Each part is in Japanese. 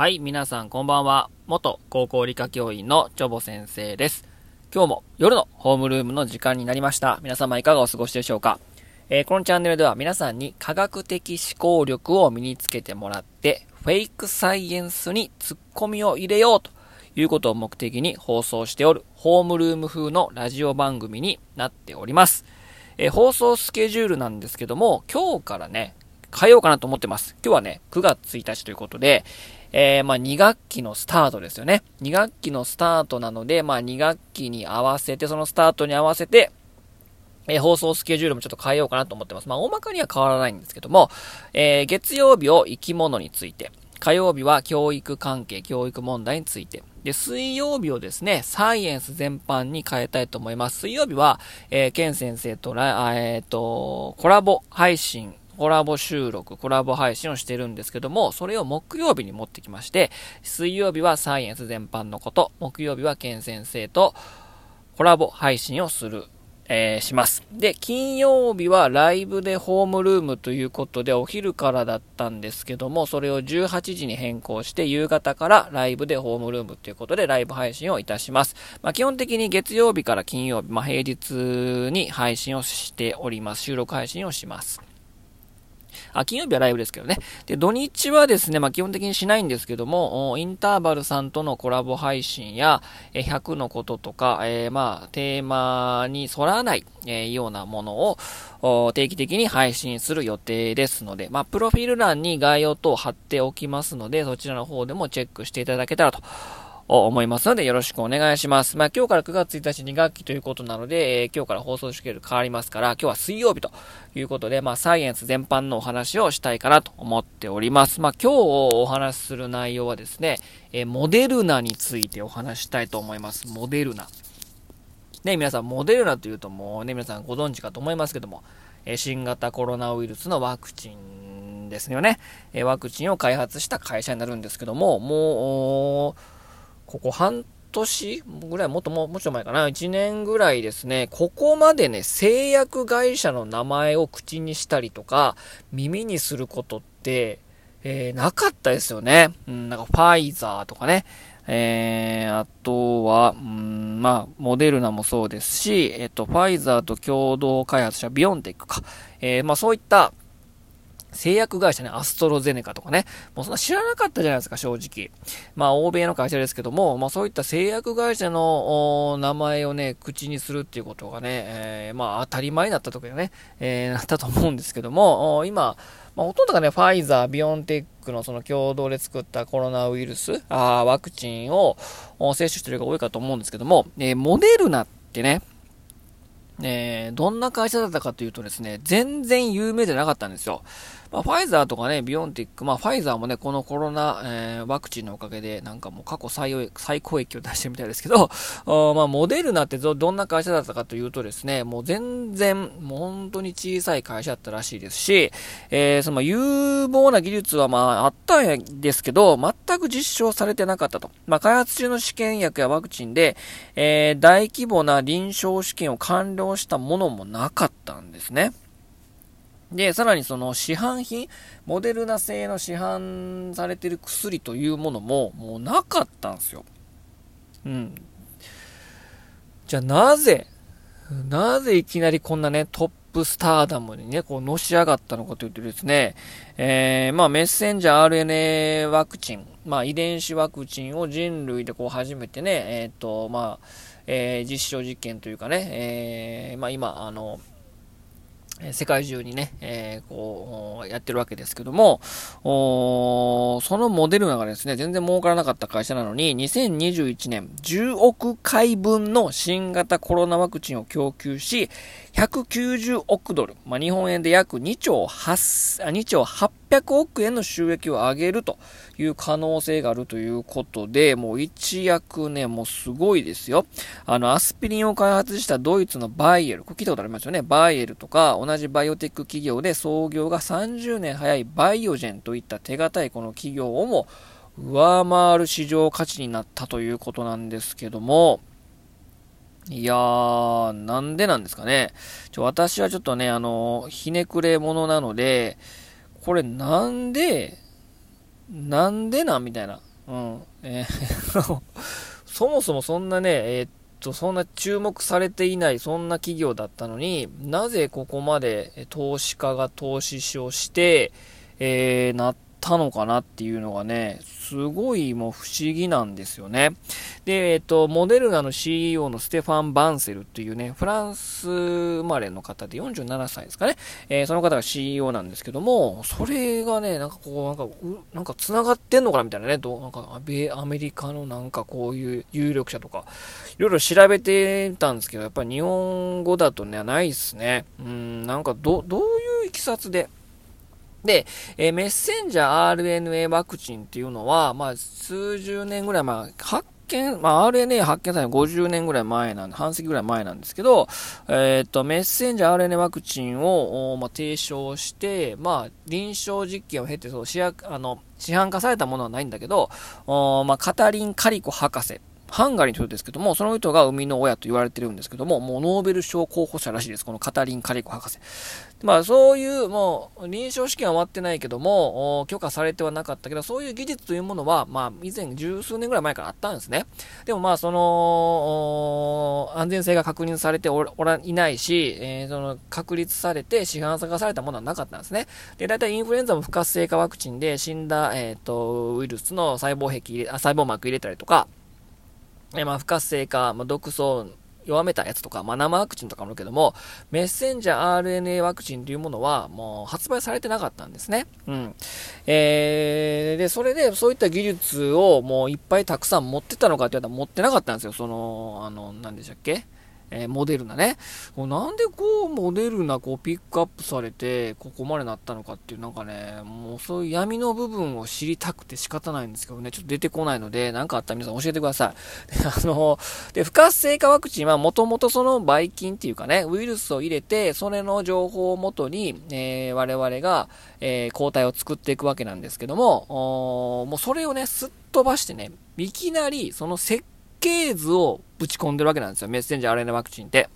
はい、皆さんこんばんは。元高校理科教員のチョボ先生です。今日も夜のホームルームの時間になりました。皆様いかがお過ごしでしょうか？えーこのチャンネルでは皆さんに科学的思考力を身につけてもらって、フェイクサイエンスにツッコミを入れようということを目的に放送しておるホームルーム風のラジオ番組になっております。えー放送スケジュールなんですけども、今日からね、変えようかなと思ってます。今日はね、9月1日ということで、えー、まあ2学期のスタートですよね。2学期のスタートなので、まあ2学期に合わせて、そのスタートに合わせて、えー放送スケジュールもちょっと変えようかなと思ってます。まあ大まかには変わらないんですけども、えー月曜日を生き物について、火曜日は教育関係、教育問題について、で、水曜日をですね、サイエンス全般に変えたいと思います。水曜日は、えー、ケン先生とら、えっ、と、コラボ配信、コラボ収録、コラボ配信をしてるんですけども、それを木曜日に持ってきまして、水曜日はサイエンス全般のこと、木曜日はケン先生とコラボ配信をする、えーします。で、金曜日はライブでホームルームということで、お昼からだったんですけども、それを18時に変更して、夕方からライブでホームルームということで、ライブ配信をいたします。まあ、基本的に月曜日から金曜日、まあ、平日に配信をしております。収録配信をします。あ、金曜日はライブですけどね。で、土日はですね、まあ、基本的にしないんですけども、インターバルさんとのコラボ配信や、え100のこととか、えーまあ、テーマに沿らない、えーようなものを、定期的に配信する予定ですので、まあ、プロフィール欄に概要等を貼っておきますので、そちらの方でもチェックしていただけたらと思いますので、よろしくお願いします。まあ、今日から9月1日2学期ということなので、えー今日から放送スケジュール変わりますから、今日は水曜日ということで、まあ、サイエンス全般のお話をしたいかなと思っております。まあ、今日お話しする内容はですね、えーモデルナについてお話したいと思います。モデルナ。ね、皆さん、モデルナというともうね、皆さんご存知かと思いますけども、えー新型コロナウイルスのワクチンですよね。えワクチンを開発した会社になるんですけども、もう、ここ半年ぐらい、もっとも、もちょっと前かな、1年ぐらいですね、ここまでね、製薬会社の名前を口にしたりとか、耳にすることって、えーなかったですよね。うん、なんかファイザーとかね、えー、あとは、うん、まあ、モデルナもそうですし、えっと、ファイザーと共同開発したビオンテックか、えー、まあそういった、製薬会社ね、アストロゼネカとかね、もうそんな知らなかったじゃないですか、正直。まあ、欧米の会社ですけども、まあそういった製薬会社の名前をね、口にするっていうことがね、えーまあ当たり前だったとかね、えーなったと思うんですけども、今、まあ、ほとんどがね、ファイザー、ビオンテックのその共同で作ったコロナウイルス、あワクチンを接種してる人が多いかと思うんですけども、えーモデルナってね、えーどんな会社だったかというとですね、全然有名じゃなかったんですよ。まあ、ファイザーとかね、ビオンティック、まあ、ファイザーもね、このコロナ、えーワクチンのおかげで、なんかもう過去最高最高益を出してるみたいですけど、まあ、モデルナってど、どんな会社だったかというとですね、もう全然、もう本当に小さい会社だったらしいですし、えーその有望な技術はまあ、あったんですけど、全く実証されてなかったと。まあ、開発中の試験薬やワクチンで、えー大規模な臨床試験を完了したものもなかったんですね。で、さらにその市販品、モデルナ製の市販されてる薬というものももうなかったんですよ。うん。じゃあなぜ、なぜいきなりこんなね、トップスターダムにね、こう、のし上がったのかというとですね、えー、まあ、メッセンジャー RNA ワクチン、まあ、遺伝子ワクチンを人類でこう、初めてね、えっ、と、まあ、えー実証実験というかね、えー、まあ、今、あの、世界中にね、えーこう、やってるわけですけども、そのモデルナがですね、全然儲からなかった会社なのに、2021年10億回分の新型コロナワクチンを供給し、190億ドル、まあ、日本円で約2兆8、2兆800億円の収益を上げるという可能性があるということで、もう一躍ね、もうすごいですよ。あの、アスピリンを開発したドイツのバイエル、これ聞いたことありますよね。バイエルとか、同じバイオテック企業で創業が30年早いバイオジェンといった手堅いこの企業をも上回る市場価値になったということなんですけども、いやー、なんでなんですかね。ちょ、私はちょっとね、あの、ひねくれ者なので、これなんで、なんでなみたいな。うん。えーそもそもそんなね、えー、っと、そんな注目されていない、そんな企業だったのに、なぜここまで投資家が投資をして、えー、なったのかなっていうのがね、すごいもう不思議なんですよね。で、えっ、と、モデルナの CEO のステファン・バンセルっていうね、フランス生まれの方で47歳ですかね。えー、その方が CEO なんですけども、それがね、なんかこう、なんか、うなんか繋がってんのかなみたいなね、どうなんかアメリカのなんかこういう有力者とか、いろいろ調べてたんですけど、やっぱり日本語だとね、ないっすね。うん、なんかど、どういういきさつで、で、えー、メッセンジャー RNA ワクチンっていうのは、まあ、数十年ぐらい前、発見、まあ、RNA 発見されたの50年ぐらい前なんで、半世紀ぐらい前なんですけど、えっ、と、メッセンジャー RNA ワクチンを、まあ、提唱して、まあ、臨床実験を経て、そう、市あの、市販化されたものはないんだけど、おまあ、カタリン・カリコ博士ハンガリーの人ですけども、その人が生みの親と言われてるんですけども、もうノーベル賞候補者らしいです。このカタリン・カリコ博士。まあそういう、もう臨床試験は終わってないけども、許可されてはなかったけど、そういう技術というものは、まあ以前十数年ぐらい前からあったんですね。でもまあその、安全性が確認されておらいないし、えー、その確立されて市販化されたものはなかったんですね。で、大体インフルエンザも不活性化ワクチンで死んだ、えっ、ー、と、ウイルスの細胞壁、細胞膜入れたりとか、えまあ、不活性化、まあ、毒素弱めたやつとか、まあ、生ワクチンとかもあるけども、メッセンジャー RNA ワクチンというものは、もう発売されてなかったんですね。うん。えー、で、それで、そういった技術をもういっぱいたくさん持ってたのかって言われたら持ってなかったんですよ。その、あの、何でしたっけ？えー、モデルナね。なんでこう、モデルナこうピックアップされて、ここまでなったのかっていう、なんかね、もうそういう闇の部分を知りたくて仕方ないんですけどね、ちょっと出てこないので、何かあったら皆さん教えてください。あの、で、不活性化ワクチンはもともとそのばい菌っていうかね、ウイルスを入れて、それの情報をもとに、えー、我々が、えー、抗体を作っていくわけなんですけども、もうそれをね、すっ飛ばしてね、いきなりその設計図をぶち込んでるわけなんですよ。メッセンジャー RNA ワクチンって。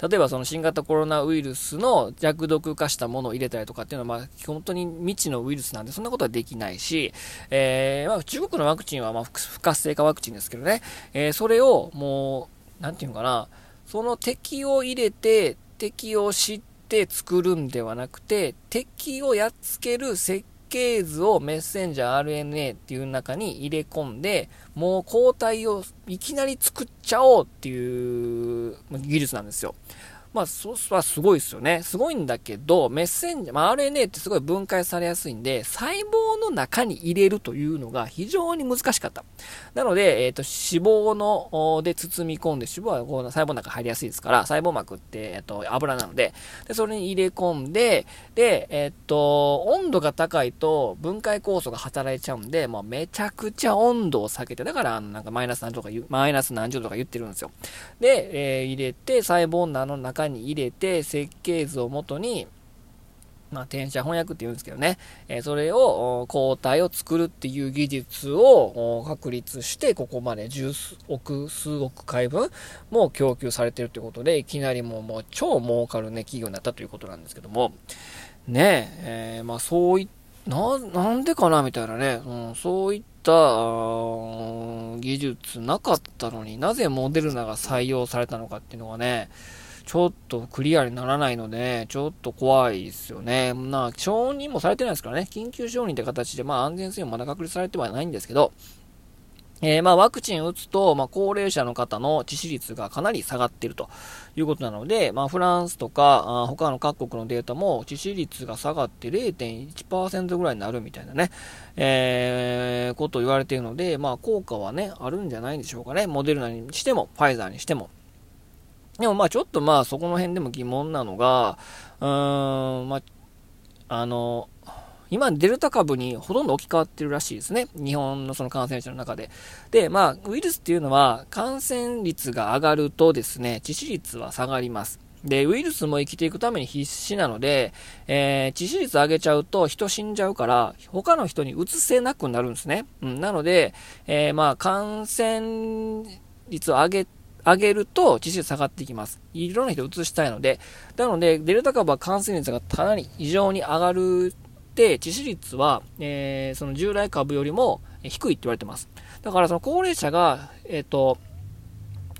例えばその新型コロナウイルスの弱毒化したものを入れたりとかっていうのは、まあ、本当に未知のウイルスなんで、そんなことはできないし、えー、まあ、中国のワクチンは、ま不活性化ワクチンですけどね、えー、それをもう、なんていうのかな、その敵を入れて、敵を知って作るんではなくて、敵をやっつける設計図をメッセンジャー RNA っていう中に入れ込んで、もう抗体をいきなり作っちゃおうっていう技術なんですよ。まあ、そはすごいですよね。すごいんだけど、メッセンジャー、まあ、RNA ってすごい分解されやすいんで、細胞の中に入れるというのが非常に難しかった。なので、えっ、ー、と、脂肪の、で包み込んで、脂肪はこの細胞の中入りやすいですから、細胞膜って、えっ、ー、と、油なので、で、それに入れ込んで、で、えっ、ー、と、温度が高いと分解酵素が働いちゃうんで、もうめちゃくちゃ温度を下げて、だから、なんかマイナス何十とかマイナス何十とか言ってるんですよ。で、え入れて、細胞の中にに入れて、設計図をもとに、まあ、転写翻訳って言うんですけどね、え、それを、抗体を作るっていう技術を確立して、ここまで十億、数億回分も供給されてるということで、いきなりもうもう超儲かるね、企業になったということなんですけども、ねえ、えー、まあそういな、なんでかなみたいなね、うん、そういった技術なかったのになぜモデルナが採用されたのかっていうのがね、ちょっとクリアにならないので、ちょっと怖いですよね。まあ、承認もされてないですからね、緊急承認って形で、まあ安全性もまだ確立されてはないんですけど、えー、まあ、ワクチン打つと、まあ、高齢者の方の致死率がかなり下がっているということなので、まあ、フランスとか、あ他の各国のデータも致死率が下がって0.1%ぐらいになるみたいなね、えー、ことを言われているので、まあ、効果はね、あるんじゃないでしょうかね。モデルナにしても、ファイザーにしても。でもまあちょっとまあそこの辺でも疑問なのが、うーん、まあ、あの、今デルタ株にほとんど置き換わってるらしいですね。日本のその感染者の中で。で、まあ、ウイルスっていうのは感染率が上がるとですね、致死率は下がります。で、ウイルスも生きていくために必死なので、えー、致死率上げちゃうと人死んじゃうから、他の人に移せなくなるんですね。うん、なので、えー、まあ、感染率を上げ上げると致死率下がっていきます。いろんな人移したいので。なので、デルタ株は感染率がかなり異常に上がるって致死率は、えー、その従来株よりも低いって言われてます。だからその高齢者が、えっ、ー、と、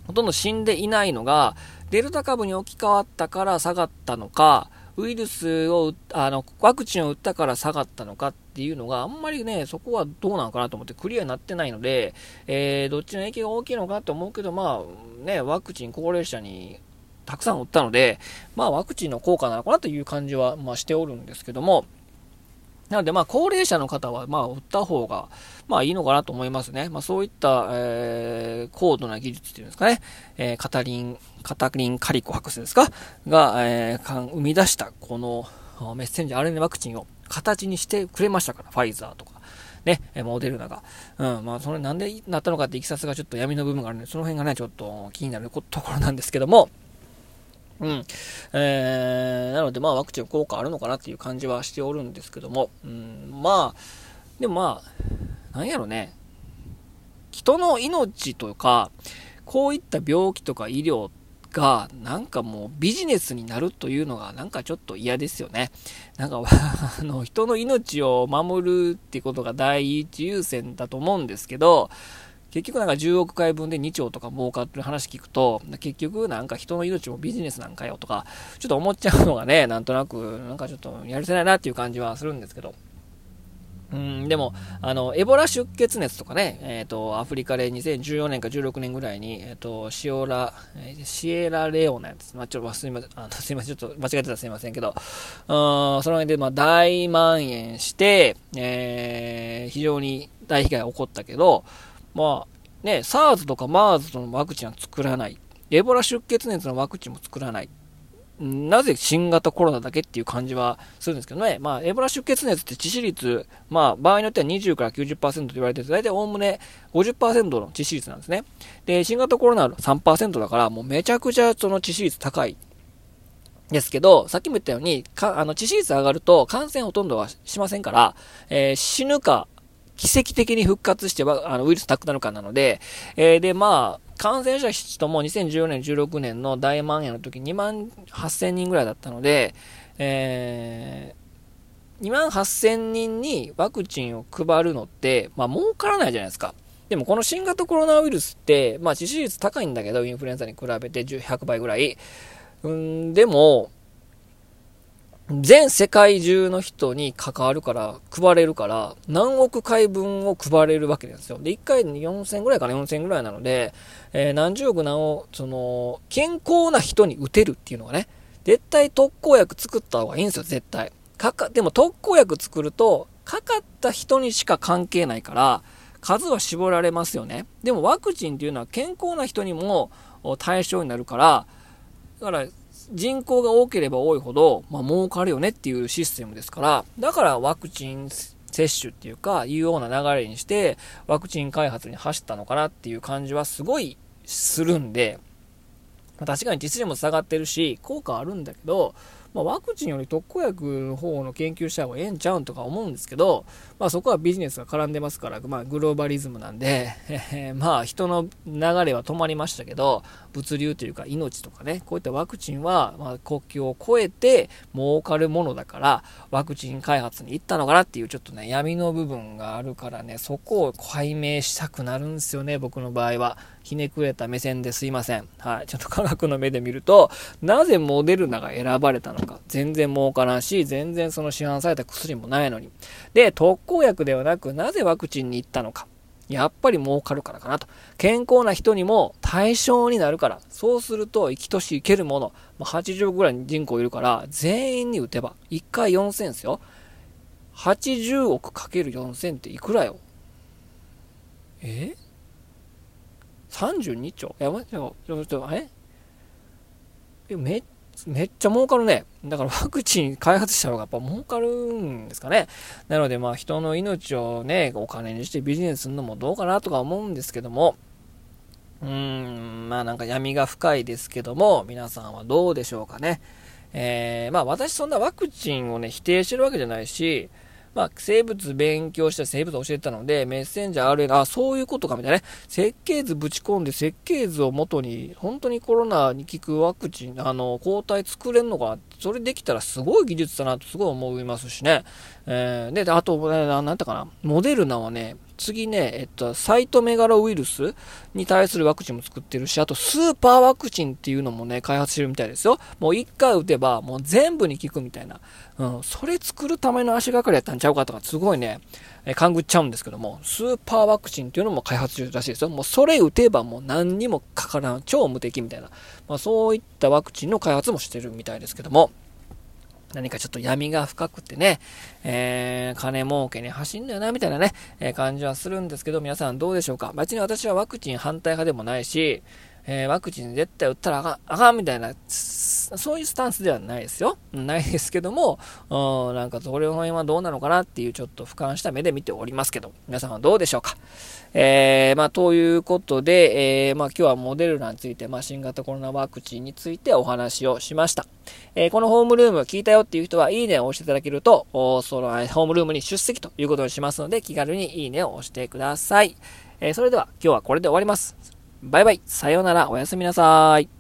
ほとんど死んでいないのが、デルタ株に置き換わったから下がったのか、ウイルスを、あの、ワクチンを打ったから下がったのかっていうのがあんまりね、そこはどうなのかなと思ってクリアになってないので、えー、どっちの影響が大きいのかと思うけど、まあ、ね、ワクチン高齢者にたくさん打ったので、まあワクチンの効果なのかなという感じは、まあしておるんですけども、なので、まあ、高齢者の方は、まあ、打った方が、まあ、いいのかなと思いますね。まあ、そういった、えー、高度な技術っていうんですかね、えー、カタリン、カタリン・カリコ博士ですか？が、えー、生み出した、この、メッセンジャー RNA ワクチンを形にしてくれましたから、ファイザーとか。ね、モデルナが。うん、まあ、それなんでなったのかっていきさつがちょっと闇の部分があるんで、その辺がね、ちょっと気になるところなんですけども、うん。えー、なので、まあ、ワクチン効果あるのかなっていう感じはしておるんですけども、うん、まあ、でもまあ、なんやろね、人の命とか、こういった病気とか医療が、なんかもうビジネスになるというのが、なんかちょっと嫌ですよね。なんか、あの、人の命を守るってことが第一優先だと思うんですけど、結局なんか10億回分で2兆とか儲かってる話聞くと、結局なんか人の命もビジネスなんかよとか、ちょっと思っちゃうのがね、なんとなく、なんかちょっとやるせないなっていう感じはするんですけど。うん、でも、あの、エボラ出血熱とかね、えっ、ー、と、アフリカで2014年か16年ぐらいに、えっ、ー、と、シオラ、シエラレオナです。まあ、ちょっとすみません、あのすみません、ちょっと間違えてたらすみませんけど、うん、その辺で、まあ、大蔓延して、えー、非常に大被害が起こったけど、まあ、ね、SARS とか MERS のワクチンは作らない。エボラ出血熱のワクチンも作らない。なぜ新型コロナだけっていう感じはするんですけどね。まあ、エボラ出血熱って致死率、まあ、場合によっては20から90%と言われてて、大体おおむね50%の致死率なんですね。で、新型コロナは3%だから、もうめちゃくちゃその致死率高い。ですけど、さっきも言ったように、か、あの、致死率上がると感染ほとんどはしませんから、えー、死ぬか、奇跡的に復活しては、あの、ウイルスなくなるかなので、えー、で、まあ、感染者人も2014年、16年の大蔓延の時2万8000人ぐらいだったので、えー、2万8000人にワクチンを配るのって、まあ、儲からないじゃないですか。でもこの新型コロナウイルスって、まあ、致死率高いんだけど、インフルエンザに比べて100倍ぐらい。うん、でも、全世界中の人に関わるから、配れるから、何億回分を配れるわけなんですよ。で、1回に4000ぐらいかな、4000ぐらいなので、えー、何十億何億、その、健康な人に打てるっていうのがね、絶対特効薬作った方がいいんですよ、絶対。かか、でも特効薬作ると、かかった人にしか関係ないから、数は絞られますよね。でもワクチンっていうのは健康な人にも対象になるから、だから、人口が多ければ多いほど、まあ、儲かるよねっていうシステムですから、だからワクチン接種っていうか、いうような流れにして、ワクチン開発に走ったのかなっていう感じはすごいするんで、ま、確かに実利も下がってるし、効果あるんだけど、まあ、ワクチンより特効薬の方の研究した方がええんちゃうんとか思うんですけど、まあ、そこはビジネスが絡んでますから、まあ、グローバリズムなんで、え、まあ人の流れは止まりましたけど、物流というか命とかね、こういったワクチンは、まあ、国境を越えて儲かるものだから、ワクチン開発に行ったのかなっていうちょっとね、闇の部分があるからね、そこを解明したくなるんですよね、僕の場合は。ひねくれた目線ですいません。はい。ちょっと科学の目で見ると、なぜモデルナが選ばれたのか。全然儲からんし、全然その市販された薬もないのに。で、特効薬ではなく、なぜワクチンに行ったのか。やっぱり儲かるからかなと。健康な人にも対象になるから。そうすると、生きとし生けるもの。まあ、80ぐらい人口いるから、全員に打てば、1回4000ですよ。80億かける4000っていくらよ？え？32兆？や、待ってよ、ちょっと、え？め、めっちゃ儲かるね。だから ワクチン開発した方がやっぱ儲かるんですかね。なのでまあ人の命をね、お金にしてビジネスするのもどうかなとか思うんですけども、うーん、まあなんか闇が深いですけども、皆さんはどうでしょうかね。えー、まあ私そんなワクチンをね、否定してるわけじゃないし、まあ、生物勉強した生物教えてたので、メッセンジャー RNA、あ、そういうことかみたいなね。設計図ぶち込んで設計図を元に、本当にコロナに効くワクチン、あの、抗体作れんのか、それできたらすごい技術だなとすごい思いますしね。えー、で、あと、ね、なんだったかな。モデルナはね、次ね、えっと、サイトメガロウイルスに対するワクチンも作ってるし、あとスーパーワクチンっていうのもね、開発してるみたいですよ。もう一回打てば、もう全部に効くみたいな。うん、それ作るための足がかりやったんちゃうかとか、すごいね、え勘ぐっちゃうんですけども、スーパーワクチンっていうのも開発中らしいですよ。もうそれ打てばもう何にもかからん、超無敵みたいな。まあそういったワクチンの開発もしてるみたいですけども、何かちょっと闇が深くてね、えー、金儲けに走んだよな、みたいなね、えー、感じはするんですけど、皆さんどうでしょうか？別に私はワクチン反対派でもないし、えー、ワクチン絶対打ったらあかん、あかんみたいな、そういうスタンスではないですよ。ないですけども、うん、なんかそれの辺はどうなのかなっていうちょっと俯瞰した目で見ておりますけど、皆さんはどうでしょうか。えー、まあ、ということで、えー、まあ、今日はモデルナについて、まあ、新型コロナワクチンについてお話をしました。えー、このホームルーム聞いたよっていう人は、いいねを押していただけると、そのホームルームに出席ということにしますので、気軽にいいねを押してください。えそれでは今日はこれで終わります。バイバイ。さようなら。おやすみなさい。